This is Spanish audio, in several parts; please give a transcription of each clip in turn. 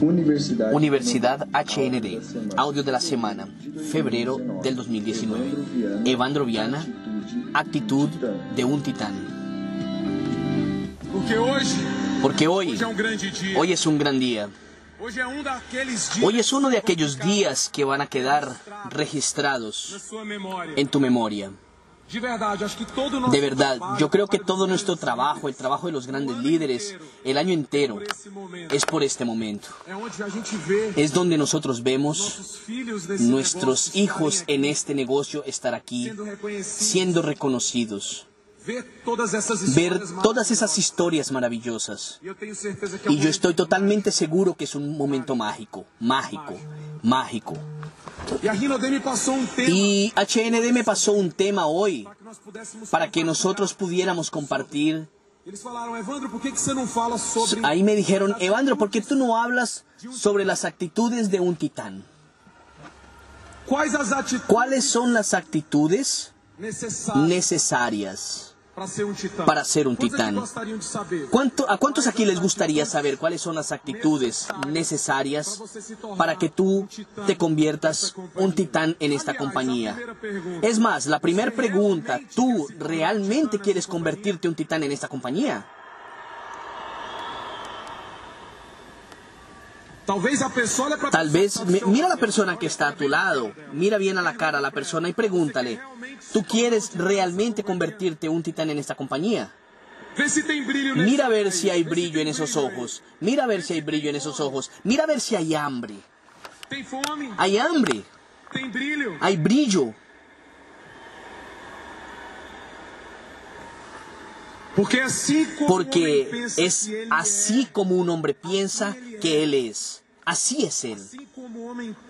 Universidad, Universidad HND, audio de la semana, febrero del 2019. Evandro Viana, actitud de un titán. Porque hoy, hoy es un gran día. Hoy es uno de aquellos días que van a quedar registrados en tu memoria. De verdad, yo creo que todo nuestro trabajo, el trabajo de los grandes líderes, el año entero, es por este momento. Es donde nosotros vemos nuestros hijos en este negocio estar aquí siendo reconocidos, ver todas esas historias maravillosas. Y yo estoy totalmente seguro que es un momento mágico, mágico, mágico. E um Y HND me pasó un tema hoy para que nosotros pudiéramos compartir. Ahí me dijeron, Evandro, ¿por qué tú no hablas sobre las actitudes de un titán? ¿Cuáles son las actitudes necesarias para ser saber? ¿Cuánto- ¿A cuántos aquí les gustaría saber cuáles son las actitudes necesarias para que tú te conviertas un titán en esta compañía? Es más, la primera pregunta, ¿tú realmente quieres convertirte un titán en esta compañía? Tal pessoa vez, mira a la persona que está a tu lado, mira bien a la cara a la persona y pregúntale, ¿tú quieres realmente convertirte un titán en esta compañía? Mira a ver si hay brillo en esos ojos, mira a ver si hay brillo en esos ojos, mira a ver si hay hambre. Hay hambre, hay brillo. Porque es así como un hombre piensa que él es. Así es él.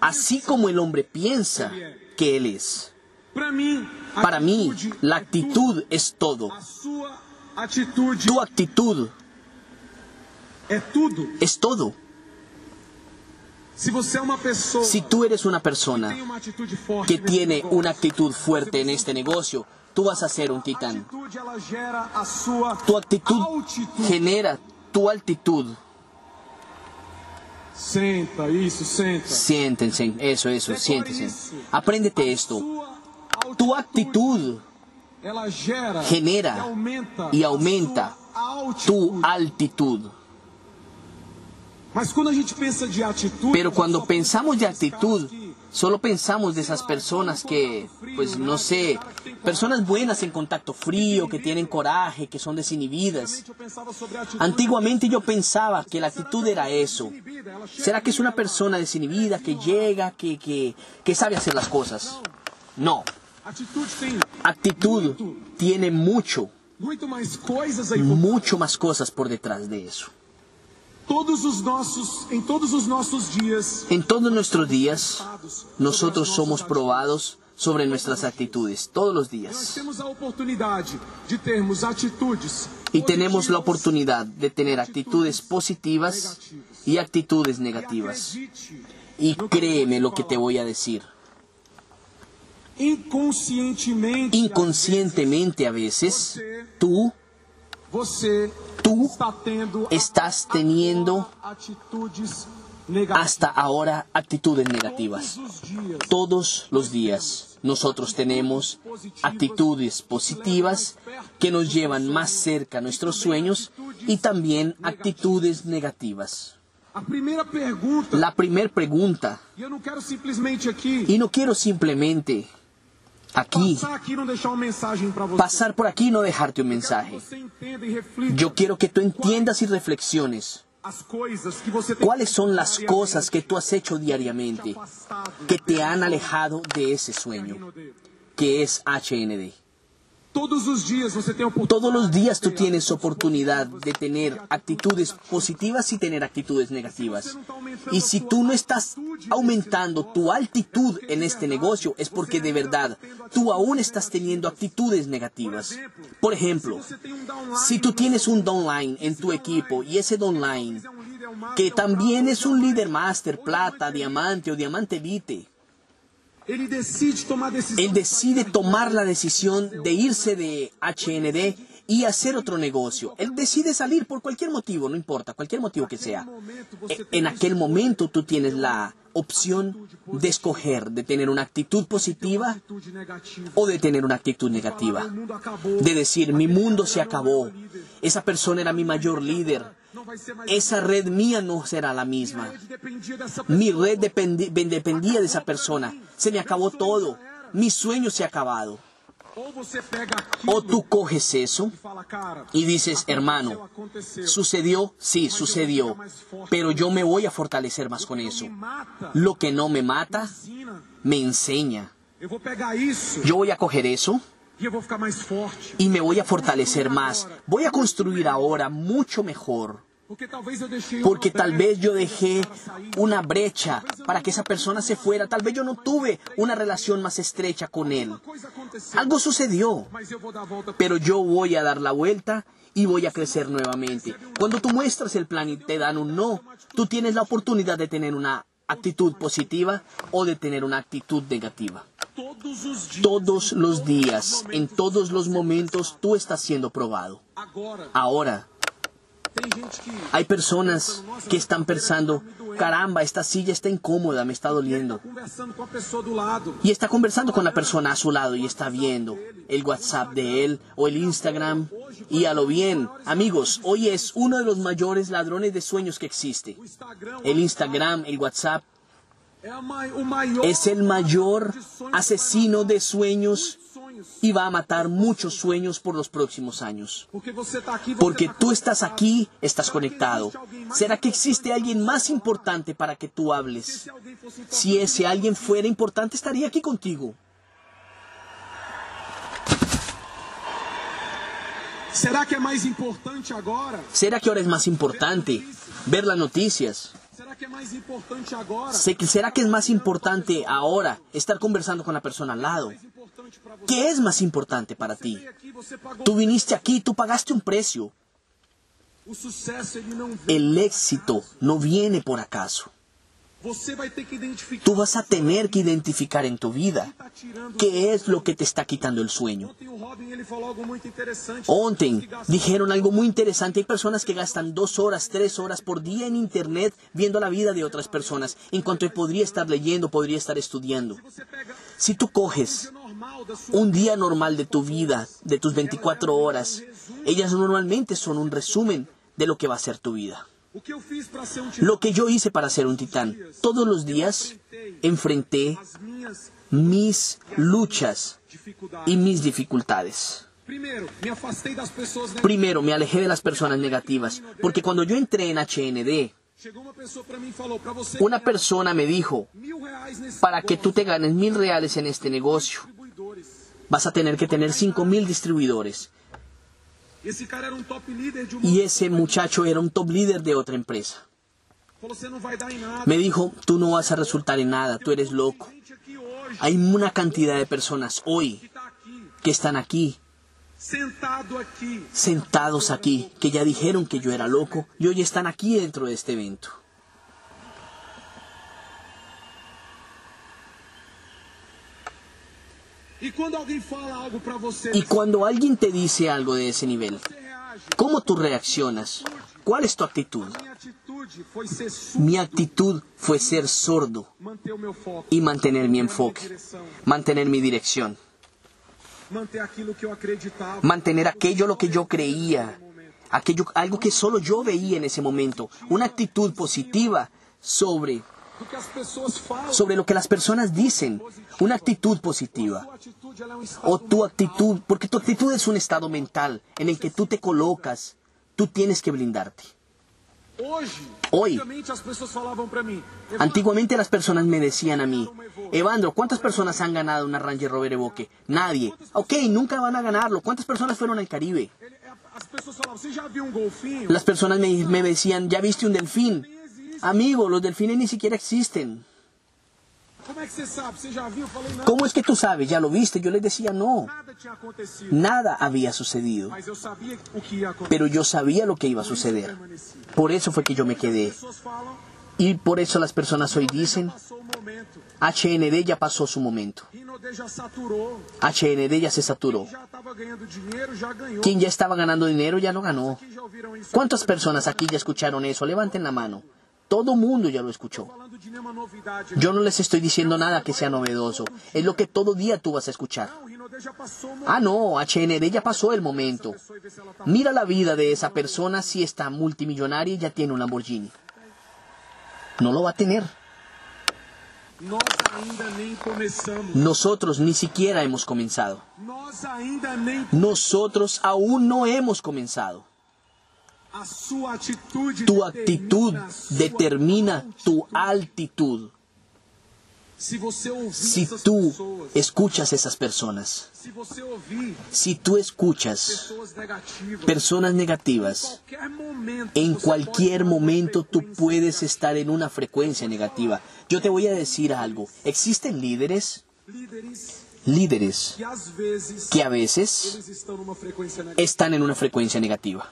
Así como el hombre piensa que él es. Para mí, la actitud es todo. Tu actitud es todo. Se você é uma pessoa Si tú eres una persona que tiene una actitud fuerte en este negocio, tú vas a ser un titán. Tu actitud genera tu altitud. Senta, isso, senta. Siéntense, eso, eso, siéntense. Apréndete esto. Tu actitud genera e aumenta, a aumenta tu altitude. altitud. Pero cuando pensamos de actitud, solo pensamos de esas personas que, pues no sé, personas buenas en contacto frío, que tienen coraje, que son desinhibidas. Antiguamente yo pensaba que la actitud era eso. ¿Será que es una persona desinhibida, que llega, que, que, que sabe hacer las cosas? No. Actitud tiene mucho, mucho más cosas por detrás de eso. Todos os nossos, em todos os nossos dias. En todos nuestros días, nosotros somos probados sobre nuestras actitudes, todos los días. temos a oportunidade de termos atitudes Y tenemos la oportunidad de tener actitudes positivas y actitudes negativas. Y créeme lo que te voy a decir. inconscientemente, Inconscientemente a veces, tú, tú está tendo estás teniendo hasta ahora actitudes negativas. Todos los días. Nosotros tenemos actitudes positivas que nos llevan más cerca a nuestros sueños y también actitudes negativas. La primer pregunta, y no quiero simplemente pasar por aquí y no dejarte un mensaje. Yo quiero que tú entiendas y reflexiones cuáles son las cosas que tú has hecho diariamente que te han alejado de ese sueño, que es HND. Todos você tem los días tú tienes oportunidad de tener actitudes positivas y tener actitudes negativas. Y si tú no estás aumentando tu altitud en este negocio es porque de verdad tú aún estás teniendo actitudes negativas. Por ejemplo, si tú tienes un downline en tu equipo y ese downline que también es un líder master, plata, diamante o diamante elite, Ele decide tomar decisão. Él decide tomar la decisión de irse de HND y hacer otro negocio. Él decide salir por cualquier motivo, no importa, cualquier motivo que sea. E- En aquel momento tú tienes la opción de escoger, de tener una actitud positiva o de tener una actitud negativa. De decir, mi mundo se acabó, esa persona era mi mayor líder, esa red mía no será la misma. Mi red dependía de esa persona. Se me acabó todo. Mi sueño se ha acabado. O tú coges eso e y dices, hermano, sucedió, sí, sucedió, pero yo me voy a fortalecer más con eso. Lo que no me mata, me enseña. Yo voy a coger eso e y me voy a fortalecer más. Voy a construir ahora mucho mejor. Porque tal vez yo dejé una brecha para que esa persona se fuera. Tal vez yo no tuve una relación más estrecha con él. Algo sucedió. pero yo voy a dar la vuelta y voy a crecer nuevamente. Cuando tú muestras el plan y te dan un no, tú tienes la oportunidad de tener una actitud positiva o de tener una actitud negativa. todos. Todos los días, en todos los momentos, tú estás siendo probado. Ahora, hay personas que están pensando, caramba, esta silla está incómoda, me está doliendo. Y está conversando con la persona a su lado y está viendo el WhatsApp de él o el Instagram. Y a lo bien, amigos, hoy es uno de los mayores ladrones de sueños que existe. El Instagram, el WhatsApp, es el mayor asesino de sueños. Y va a matar muchos sueños por los próximos años. Porque tú estás aquí, estás conectado. ¿Será que existe alguien más importante para que tú hables? Si ese alguien fuera importante, estaría aquí contigo. será que mais importante agora? ¿Será que ahora es más importante ver las noticias? ¿Será que es más importante ahora estar conversando con la persona al lado? ¿Qué es más importante para ti? Tú viniste aquí, tú pagaste un precio. El éxito no viene por acaso. Tú vas a tener que identificar en tu vida qué es lo que te está quitando el sueño. Ontem dijeron algo muy interesante. Hay personas que gastan dos horas, tres horas por día en Internet viendo la vida de otras personas, en cuanto podría estar leyendo, podría estar estudiando. Si tú coges sua un día normal de tu vida, de tus 24 horas, ellas normalmente son un resumen de lo que va a ser tu vida. Lo que yo hice para ser un titán, todos los días enfrenté mis luchas y mis dificultades. Primero, me alejé de las personas negativas, porque cuando yo entré en HND, una persona me dijo, para que tú te ganes mil reales en este negocio, vas a tener que tener cinco mil distribuidores. Y ese muchacho era un top líder de otra empresa. Em. Me dijo, tú no vas a resultar en nada, tú eres loco. Hay una cantidad de personas hoy que están aquí, sentados aquí, que ya dijeron que yo era loco y hoy están aquí dentro de este evento. E quando alguém fala algo para você, Y cuando alguien te dice algo de ese nivel. ¿cómo tú reaccionas? ¿Cuál es tu actitud? Mi actitud fue ser sordo y mantener mi enfoque, mantener mi dirección, mantener aquello lo que yo creía, aquello, algo que solo yo veía en ese momento, una actitud positiva sobre, Sobre lo que las personas dicen, una actitud positiva. O tu actitud, porque tu actitud es un estado mental en el que tú te colocas, tú tienes que blindarte. Hoy. antigamente as pessoas falavam para mim, "Evandro, Antiguamente las personas me decían a mí, Evandro, ¿cuántas personas han ganado una Ranger Rover Evoque? Nadie. Ok, nunca van a ganarlo. ¿Cuántas personas fueron al Caribe? Las personas me, me decían, ¿ya viste un delfín? Amigo, los delfines ni siquiera existen. ¿Cómo es que tú sabes? ¿Ya lo viste? Yo les decía, no. nada había sucedido. Pero yo sabía lo que iba a suceder. Por eso fue que yo me quedé. Y por eso las personas hoy dicen. HND ya pasó su momento. HND ya se saturó. Quien ya estaba ganando dinero ya lo ganó. ¿Cuántas personas aquí ya escucharon eso? Levanten la mano. Todo mundo ya lo escuchó. Yo no les estoy diciendo nada que sea novedoso. Es lo que todo día tú vas a escuchar. Ah, no, HND ya pasó el momento. Mira la vida de esa persona si está multimillonaria y ya tiene un Lamborghini. No lo va a tener. Nosotros ni siquiera hemos comenzado. Nosotros aún no hemos comenzado. Tu actitud determina tu altitud. Si tú escuchas esas personas, si tú escuchas personas em negativas, momento, en cualquier momento tú puedes estar en una frecuencia negativa. Yo te voy a decir algo. Existen líderes, Líderes que a veces están en una frecuencia negativa. Isso não tem a ver com nível.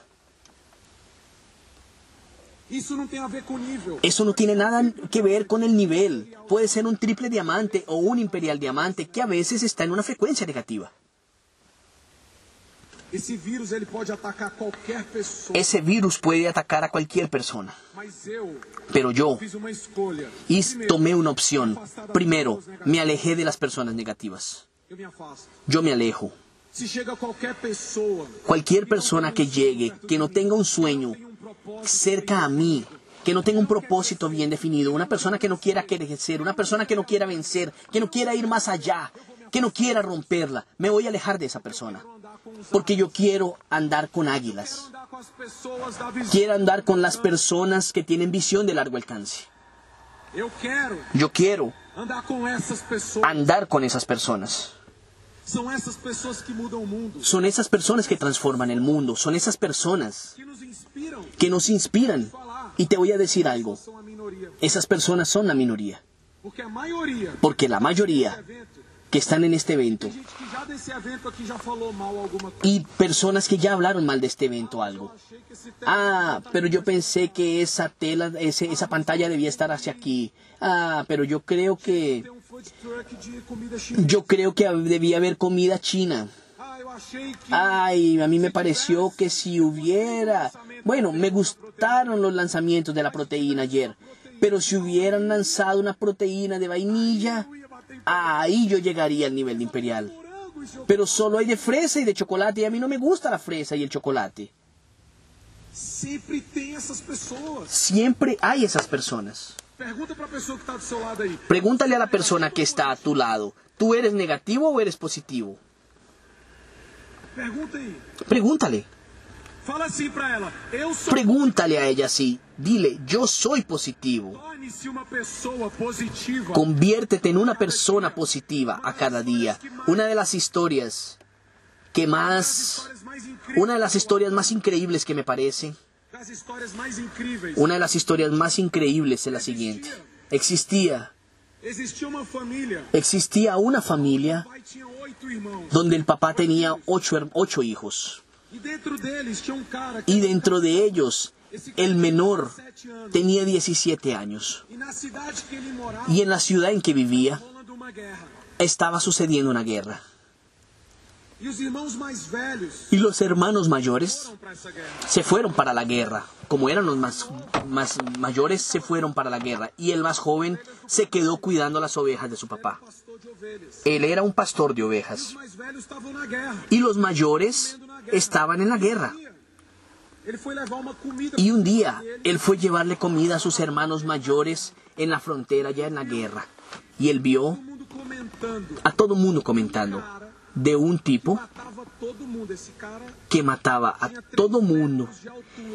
Eso no tiene nada que ver con el nivel. Puede ser un triple diamante o un imperial diamante que a veces está en una frecuencia negativa. Ese virus puede atacar a cualquier persona. Pero yo tomé una opción. Primero, me alejé de las personas negativas. Yo me alejo. Cualquier persona que llegue, que no tenga un sueño um cerca a mí, que no tenga un propósito bien definido, una persona que no quiera crecer, una persona que no quiera vencer, que no quiera ir más allá, que no quiera romperla, me voy a alejar de esa persona. Porque yo quiero andar con águilas. Quiero andar con las personas que tienen visión de largo alcance. Yo quiero andar con esas personas. Son esas personas que transforman el mundo, son esas personas que nos inspiram. que nos inspiran. Y te voy a decir algo, esas personas son la minoría, Porque la mayoría que están en este evento y personas que ya hablaron mal de este evento algo. Que esse Ah, pero yo pensé que esa tela, ese- esa pantalla debía estar hacia aquí. Ah, pero yo creo que, yo creo que debía haber comida china. Ay, a mí me pareció que si hubiera... Bueno, me gustaron los lanzamientos de la proteína ayer, pero si hubieran lanzado una proteína de vainilla, ahí yo llegaría al nivel de imperial. Pero solo hay de fresa y de chocolate y a mí no me gusta la fresa y el chocolate. Siempre hay esas personas. Pregúntale a la persona que está a tu lado, ¿tú eres negativo o eres positivo? Pregúntale. Pregúntale a ella así. Dile, yo soy positivo. Conviértete en una persona positiva a cada día. Una de las historias que más... Una de las historias más increíbles que me parece, Una de las historias más increíbles es la siguiente. Existía, existía una familia donde el papá tenía ocho, ocho hijos. Y dentro de ellos, el menor tenía 17 años. Y en la ciudad en que vivía, estaba sucediendo una guerra. Y los hermanos mayores se fueron para la guerra. Como eran los más, más mayores, se fueron para la guerra. Y el más joven se quedó cuidando las ovejas de su papá. Él era un pastor de ovejas. Y los mayores estaban en la guerra. Y un día él fue llevarle comida a sus hermanos mayores en la frontera, ya en la guerra. Y él vio a todo mundo comentando de un tipo que mataba a todo mundo.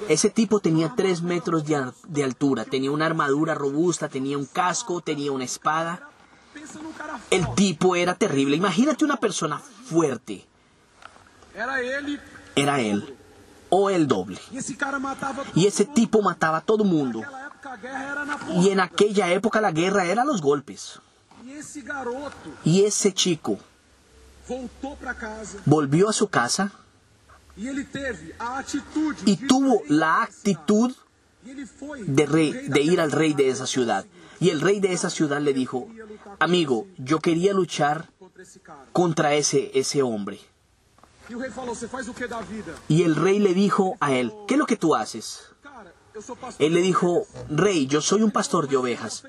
Ese tipo tenía tres metros de, al- de altura, tenía una armadura robusta, tenía un casco, tenía una espada. El tipo era terrible. Imagínate una persona fuerte. Era él. O el doble. Y ese tipo mataba a todo mundo. Y en aquella época la guerra era los golpes. Y ese chico volvió a su casa e y tuvo la actitud E de, rey, de ir al rey de esa ciudad. Y el rey de esa ciudad le dijo, amigo, yo quería luchar contra ese, ese hombre. E? Y el rey le dijo a él, ¿qué es lo que tú haces? Cara, eu sou pastor. Él le dijo, rey, yo soy un pastor de ovejas.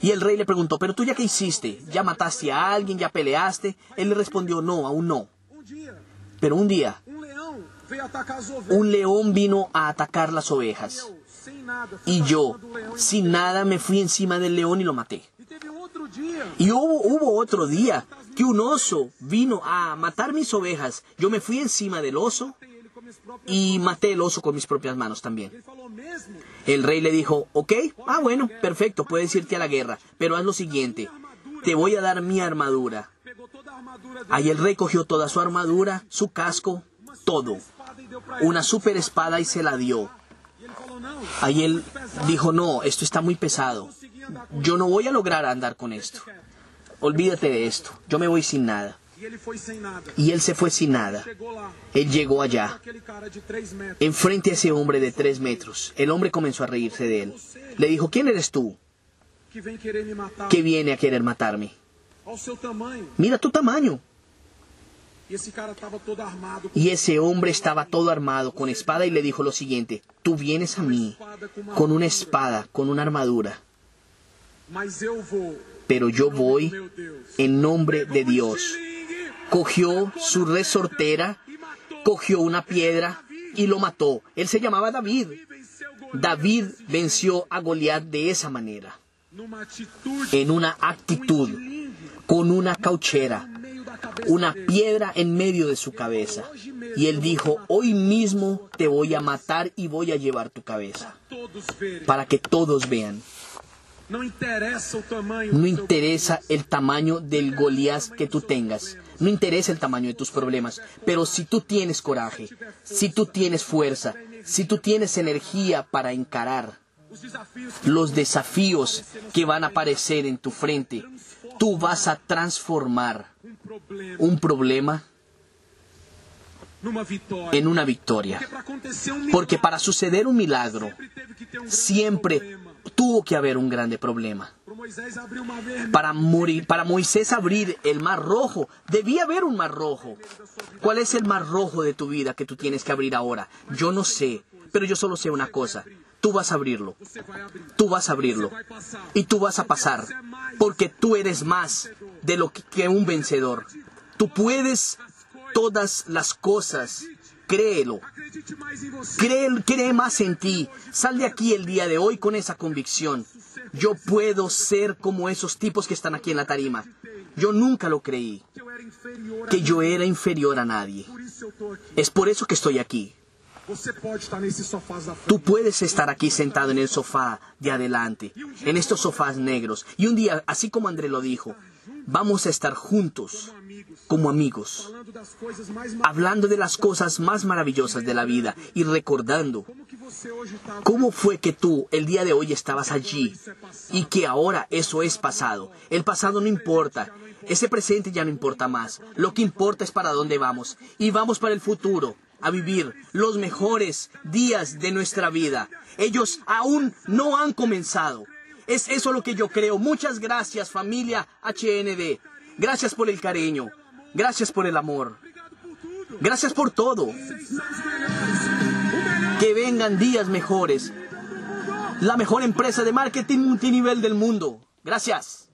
Y el rey le preguntó, ¿pero tú ya qué hiciste? ¿Ya mataste a alguien? ¿Ya peleaste? Él le respondió, no, aún no. Pero un día, un león vino a atacar las ovejas. Y yo, sin nada, me fui encima del león y lo maté. Y hubo, hubo otro día que un oso vino a matar mis ovejas. Yo me fui encima del oso y maté el oso con mis propias manos también. El rey le dijo, ok, ah bueno, perfecto, puedes irte a la guerra, pero haz lo siguiente, te voy a dar mi armadura. Ahí el rey cogió toda su armadura, su casco, todo, una super espada y se la dio. Ahí él dijo, no, esto está muy pesado, yo no voy a lograr andar con esto, olvídate de esto, yo me voy sin nada. E. Y él se fue sin nada. Él llegó allá, aquele cara de 3 metros. enfrente a ese hombre de tres metros. El hombre comenzó a reírse de él. Le dijo, ¿quién eres tú que viene a querer matarme? Mira tu tamaño. E Y ese hombre estaba todo armado con espada y le dijo lo siguiente, tú vienes a mí con una espada, con una armadura, pero yo voy meu Deus. en nombre de Dios. Cogió su resortera, cogió una piedra y lo mató. Él se llamaba David. David venció a Goliat de esa manera, en una actitud, con una cauchera, una piedra en medio de su cabeza. Y él dijo, hoy mismo te voy a matar y voy a llevar tu cabeza, para que todos vean. No interesa el tamaño del Goliat que tú tengas. No interesa el tamaño de tus problemas. Pero si tú tienes coraje, si tú tienes fuerza, si tú tienes energía para encarar los desafíos que van a aparecer en tu frente, tú vas a transformar un problema en una victoria. Porque para suceder un milagro, siempre. Tuvo que haber un grande problema. Para morir, para Moisés abrir el mar rojo, debía haber un mar rojo. ¿Cuál es el mar rojo de tu vida que tú tienes que abrir ahora? Yo no sé, pero yo solo sé una cosa. Tú vas a abrirlo. Tú vas a abrirlo. Y tú vas a pasar. Porque tú eres más de lo que un vencedor. Tú puedes todas las cosas. Créelo. Cree, más en ti. Sal de aquí el día de hoy con esa convicción. Yo puedo ser como esos tipos que están aquí en la tarima. Yo nunca lo creí, Que yo era inferior a nadie. Es por eso que estoy aquí. Tú puedes estar aquí sentado en el sofá de adelante, en estos sofás negros. Y un día, así como André lo dijo, vamos a estar juntos como amigos, hablando de las cosas más maravillosas de la vida y recordando cómo fue que tú el día de hoy estabas allí y que ahora eso es pasado. El pasado no importa, ese presente ya no importa más. Lo que importa es para dónde vamos y vamos para el futuro a vivir los mejores días de nuestra vida. Ellos aún no han comenzado. Es eso lo que yo creo. Muchas gracias familia HND. Gracias por el cariño. Gracias por el amor. Gracias por todo. Que vengan días mejores. La mejor empresa de marketing multinivel del mundo. Gracias.